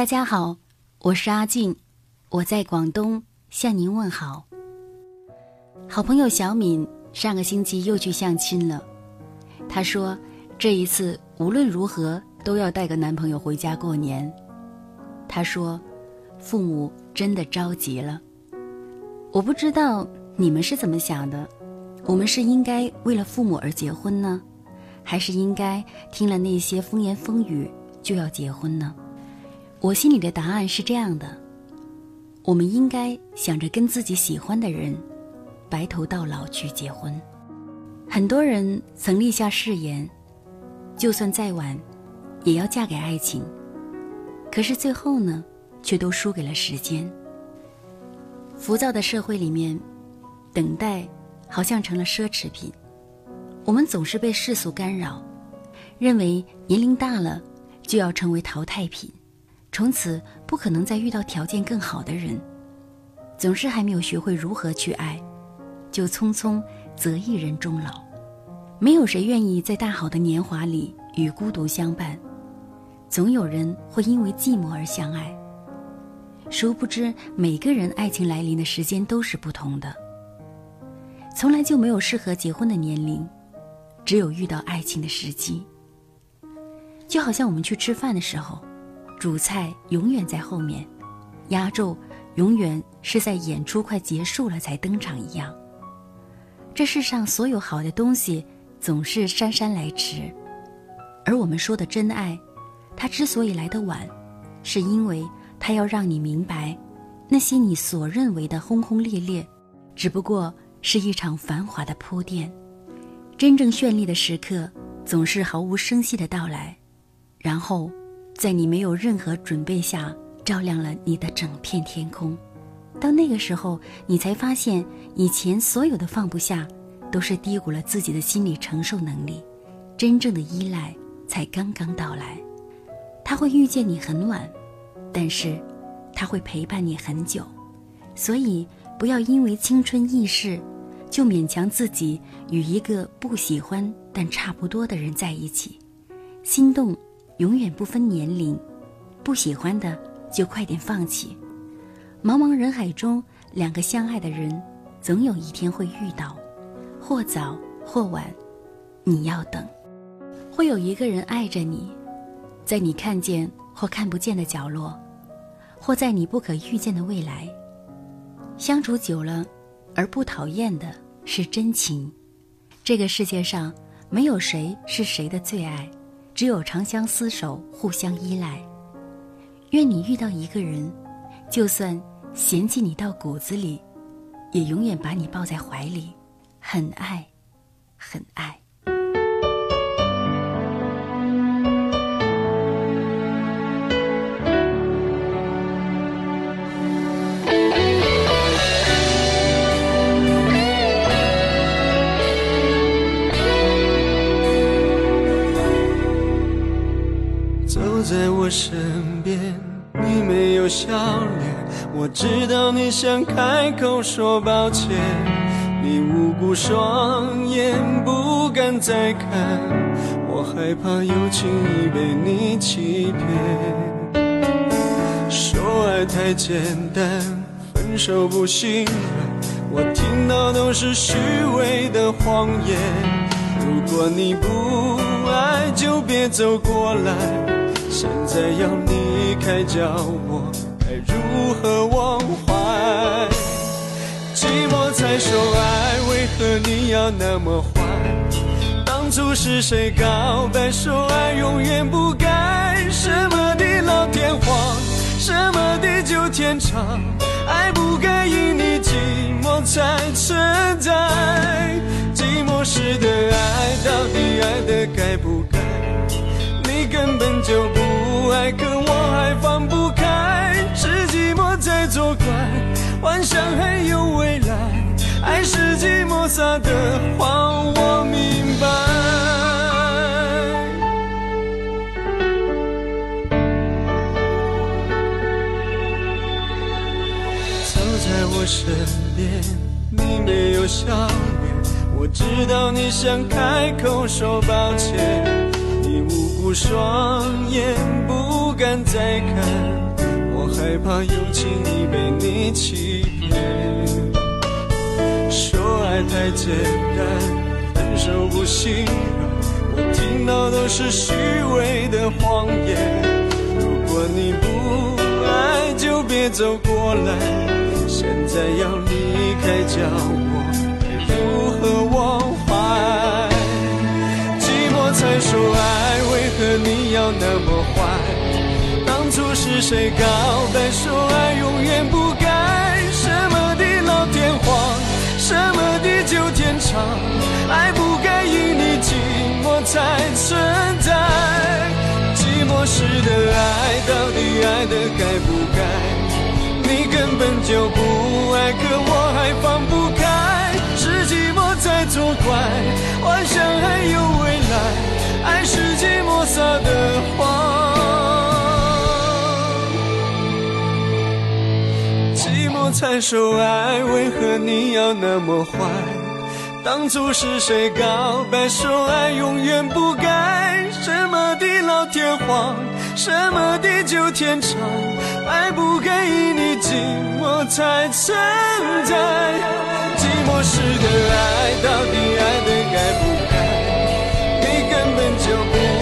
大家好，我是阿静，我在广东向您问好。好朋友小敏上个星期又去相亲了，她说这一次无论如何都要带个男朋友回家过年。她说父母真的着急了。我不知道你们是怎么想的，我们是应该为了父母而结婚呢，还是应该听了那些风言风语就要结婚呢？我心里的答案是这样的：我们应该想着跟自己喜欢的人白头到老去结婚。很多人曾立下誓言，就算再晚，也要嫁给爱情。可是最后呢，却都输给了时间。浮躁的社会里面，等待好像成了奢侈品。我们总是被世俗干扰，认为年龄大了就要成为淘汰品，从此不可能再遇到条件更好的人。总是还没有学会如何去爱，就匆匆择一人终老。没有谁愿意在大好的年华里与孤独相伴，总有人会因为寂寞而相爱。殊不知，每个人爱情来临的时间都是不同的。从来就没有适合结婚的年龄，只有遇到爱情的时机。就好像我们去吃饭的时候，主菜永远在后面，压轴永远是在演出快结束了才登场一样。这世上所有好的东西，总是姗姗来迟，而我们说的真爱，它之所以来得晚，是因为。它要让你明白，那些你所认为的轰轰烈烈，只不过是一场繁华的铺垫。真正绚丽的时刻，总是毫无声息的到来，然后，在你没有任何准备下，照亮了你的整片天空。到那个时候，你才发现，以前所有的放不下，都是低估了自己的心理承受能力。真正的依赖才刚刚到来，他会遇见你很晚。但是，他会陪伴你很久，所以不要因为青春易逝，就勉强自己与一个不喜欢但差不多的人在一起。心动永远不分年龄，不喜欢的就快点放弃。茫茫人海中，两个相爱的人，总有一天会遇到，或早或晚，你要等。会有一个人爱着你，在你看见。或看不见的角落，或在你不可预见的未来。相处久了，而不讨厌的是真情。这个世界上没有谁是谁的最爱，只有长相厮守，互相依赖。愿你遇到一个人，就算嫌弃你到骨子里，也永远把你抱在怀里，很爱，很爱。在我身边，你没有笑脸，我知道你想开口说抱歉，你无辜双眼不敢再看，我害怕又轻易被你欺骗。说爱太简单，分手不心软，我听到都是虚伪的谎言。如果你不爱，就别走过来。现在要离开，叫我该如何忘怀？寂寞才说爱，为何你要那么坏？当初是谁告白说爱永远不改？什么地老天荒，什么地久天长？爱不该因你寂寞才存在。寂寞时的爱，到底爱的该不该？你根本就不爱，可我还放不开，是寂寞在作怪，幻想还有未来，爱是寂寞撒的谎，我明白。走在我身边，你没有笑脸，我知道你想开口说抱歉。你无辜双眼再看，我害怕又轻易被你欺骗。说爱太简单，分手不心软，我听到都是虚伪的谎言。如果你不爱，就别走过来。现在要离开，叫我该如何忘怀？寂寞才说爱，为何你要那么坏？谁告白说爱永远不改？什么地老天荒，什么地久天长？爱不该因你寂寞才存在。寂寞时的爱，到底爱的该不该？你根本就不爱，寂寞才说爱，为何你要那么坏？当初是谁告白，说爱永远不改？什么地老天荒，什么地久天长，爱不给你寂寞才存在。寂寞时的爱，到底爱的该不该？你根本就不。